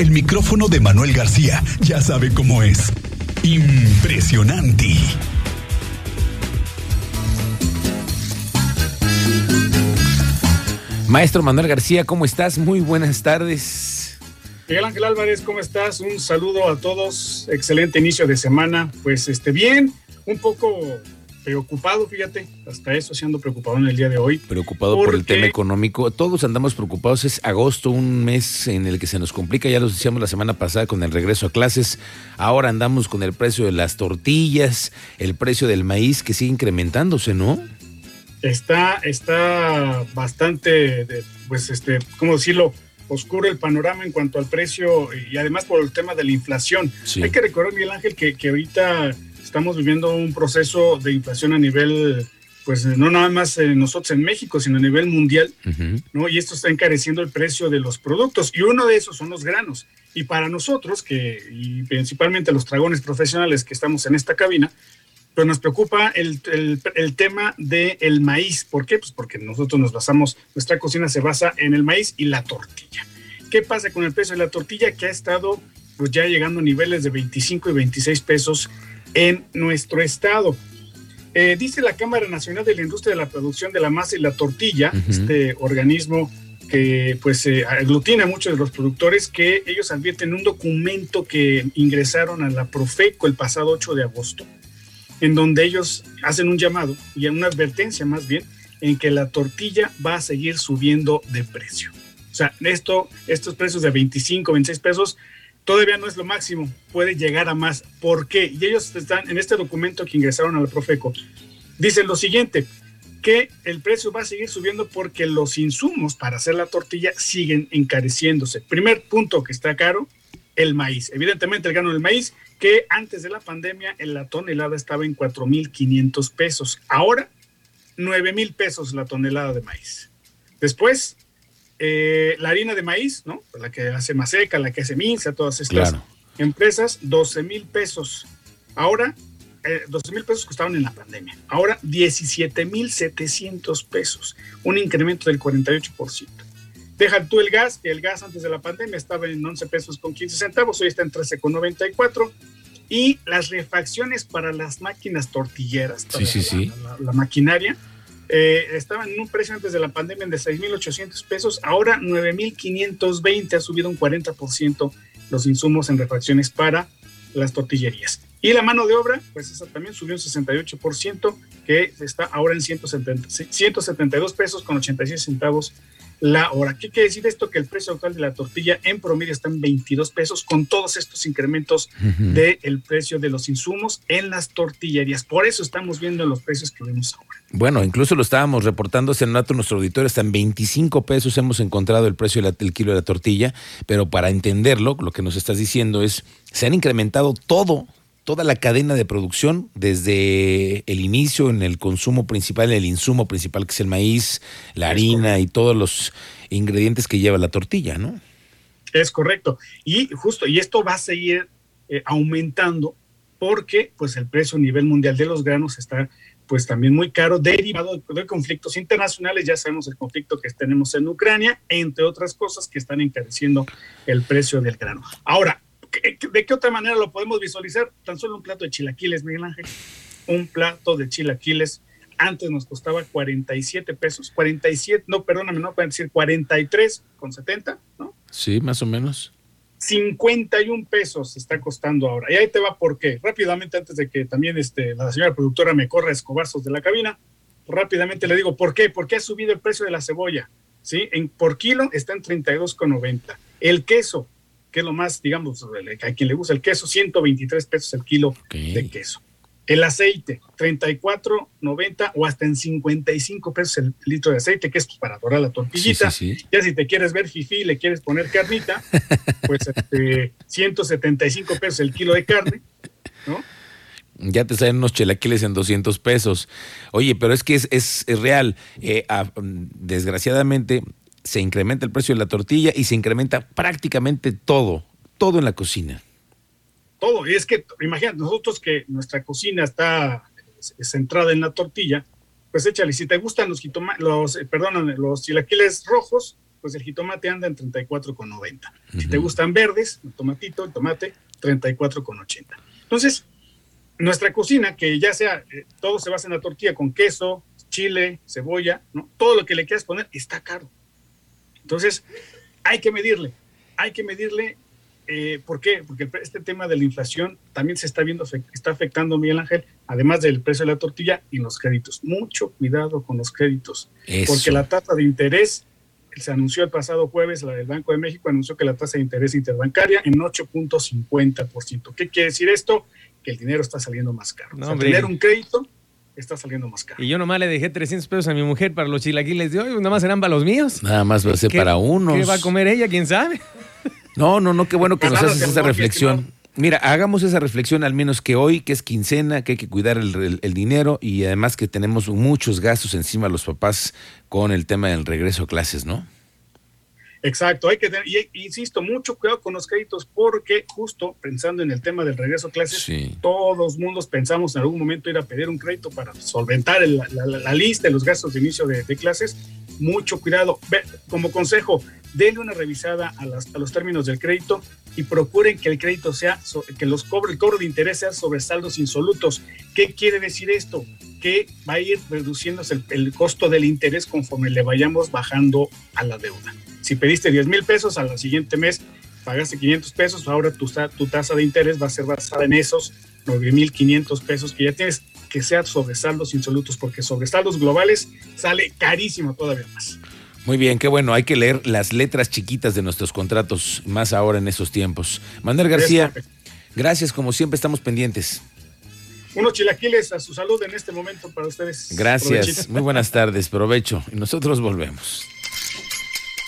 el micrófono de Manuel García ya sabe cómo es. Impresionante. Maestro Manuel García, ¿cómo estás? Muy buenas tardes. Miguel Ángel Álvarez, ¿cómo estás? Un saludo a todos. Excelente inicio de semana. Pues este bien, un poco preocupado, fíjate, hasta eso siendo preocupado en el día de hoy. Preocupado por el tema económico. Todos andamos preocupados. Es agosto, un mes en el que se nos complica. Ya lo decíamos la semana pasada con el regreso a clases. Ahora andamos con el precio de las tortillas, el precio del maíz que sigue incrementándose, ¿no? Está, está bastante, pues, este, ¿cómo decirlo? oscuro el panorama en cuanto al precio y además por el tema de la inflación. Hay que recordar, Miguel Ángel, que, que ahorita estamos viviendo un proceso de inflación a nivel, pues no nada más nosotros en México, sino a nivel mundial, ¿no? Y esto está encareciendo el precio de los productos y uno de esos son los granos. Y para nosotros, que y principalmente los dragones profesionales que estamos en esta cabina, pues nos preocupa el, el, tema del el maíz. ¿Por qué? Pues porque nosotros nos basamos, nuestra cocina se basa en el maíz y la tortilla. ¿Qué pasa con el precio de la tortilla que ha estado pues ya llegando a niveles de 25 y 26 pesos en nuestro estado. Eh, dice la Cámara Nacional de la Industria de la Producción de la Masa y la Tortilla, este organismo que pues aglutina a muchos de los productores, que ellos advierten un documento que ingresaron a la Profeco el pasado 8 de agosto, en donde ellos hacen un llamado y una advertencia más bien en que la tortilla va a seguir subiendo de precio. O sea, esto, estos precios de 25, 26 pesos todavía no es lo máximo, puede llegar a más. ¿Por qué? Y ellos están en este documento que ingresaron a la Profeco. Dicen lo siguiente, que el precio va a seguir subiendo porque los insumos para hacer la tortilla siguen encareciéndose. Primer punto que está caro, el maíz. Evidentemente el grano del maíz, que antes de la pandemia en la tonelada estaba en 4.500 pesos. Ahora, 9.000 pesos la tonelada de maíz. Después, eh, la harina de maíz, ¿no? La que hace Maseca, la que hace Minza, todas estas empresas, 12 mil pesos. Ahora, 12 eh, mil pesos costaban en la pandemia. Ahora, 17 mil 700 pesos, un incremento del 48%. Deja tú el gas, que el gas antes de la pandemia estaba en 11 pesos con 15 centavos, hoy está en 13 con 94. Y las refacciones para las máquinas tortilleras, sí, sí, sí. la maquinaria, eh, estaban en un precio antes de la pandemia de 6.800 pesos, ahora 9.520, ha subido un 40% los insumos en refacciones para las tortillerías. Y la mano de obra, pues esa también subió un 68%, que está ahora en 170, 172 pesos con 86 centavos la hora. ¿Qué quiere decir esto? Que el precio actual de la tortilla en promedio está en 22 pesos con todos estos incrementos del precio de los insumos en las tortillerías. Por eso estamos viendo los precios que vemos ahora. Bueno, incluso lo estábamos reportando hace rato nuestro auditorio, está en 25 pesos hemos encontrado el precio del kilo de la tortilla, pero para entenderlo, lo que nos estás diciendo es, se han incrementado todo, toda la cadena de producción, desde el inicio en el consumo principal, el insumo principal que es el maíz, la harina y todos los ingredientes que lleva la tortilla, ¿no? Es correcto. Y justo, y esto va a seguir eh, aumentando porque pues el precio a nivel mundial de los granos está pues también muy caro, derivado de conflictos internacionales, ya sabemos el conflicto que tenemos en Ucrania, entre otras cosas que están encareciendo el precio del grano. Ahora, ¿de qué otra manera lo podemos visualizar? Tan solo un plato de chilaquiles, Miguel Ángel. Un plato de chilaquiles antes nos costaba 47 pesos, 47, no, perdóname, no pueden decir 43 con 70, ¿no? Sí, más o menos. 51 pesos está costando ahora. Y ahí te va por qué. Rápidamente, antes de que también este, la señora productora me corra escobazos de la cabina, rápidamente le digo por qué. Porque ha subido el precio de la cebolla. ¿sí? En, por kilo está en 32,90. El queso, que es lo más, digamos, a quien le gusta el queso, 123 pesos el kilo de queso. El aceite, 34.90 o hasta en 55 pesos el litro de aceite, que es para dorar la tortillita. Ya si te quieres ver fifi le quieres poner carnita, pues este, 175 pesos el kilo de carne, ¿no? Ya te salen unos chelaquiles en 200 pesos. Oye, pero es que es, es, real. Eh, desgraciadamente se incrementa el precio de la tortilla y se incrementa prácticamente todo, todo en la cocina todo. Y es que, imagínate, nosotros que nuestra cocina está centrada en la tortilla, pues échale, si te gustan los, los eh, los chilaquiles rojos, pues el jitomate anda en 34,90. Si te gustan verdes, el tomatito, el tomate, 34,80. Entonces, nuestra cocina, que ya sea, eh, todo se basa en la tortilla con queso, chile, cebolla, ¿no? todo lo que le quieras poner está caro. Entonces, hay que medirle, hay que medirle. Eh, ¿Por qué? Porque este tema de la inflación también se está viendo, está afectando, Miguel Ángel, además del precio de la tortilla y los créditos. Mucho cuidado con los créditos, porque la tasa de interés se anunció el pasado jueves, la del Banco de México anunció que la tasa de interés interbancaria en 8.50%. ¿Qué quiere decir esto? Que el dinero está saliendo más caro. No, tener un crédito está saliendo más caro. Y yo nomás le dejé 300 pesos a mi mujer para los chilaquiles de hoy, nada más serán para los míos. Nada más va a ser para uno. ¿Qué va a comer ella? ¿Quién sabe? No, no, no, qué bueno que nos haces esa reflexión. Mira, hagamos esa reflexión al menos que hoy, que es quincena, que hay que cuidar el, dinero y además que tenemos muchos gastos encima los papás con el tema del regreso a clases, ¿no? Exacto, hay que tener, y, insisto, mucho cuidado con los créditos porque justo pensando en el tema del regreso a clases, todos mundos pensamos en algún momento ir a pedir un crédito para solventar la, lista de los gastos de inicio de, clases. Mucho cuidado. como consejo, denle una revisada a, los términos del crédito y procuren que el crédito sea, que los cobre, el cobro de interés sea sobre saldos insolutos. ¿Qué quiere decir esto? Que va a ir reduciéndose el, el costo del interés conforme le vayamos bajando a la deuda. Si pediste 10 mil pesos, al siguiente mes pagaste 500 pesos, ahora tu, tu tasa de interés va a ser basada en esos 9 mil 500 pesos que ya tienes, que sea sobre saldos insolutos, porque sobre saldos globales sale carísimo todavía más. Muy bien, qué bueno, hay que leer las letras chiquitas de nuestros contratos, más ahora en esos tiempos. Manuel García, gracias, como siempre estamos pendientes. Unos chilaquiles a su salud en este momento para ustedes. Gracias, muy buenas tardes, provecho. Y nosotros volvemos.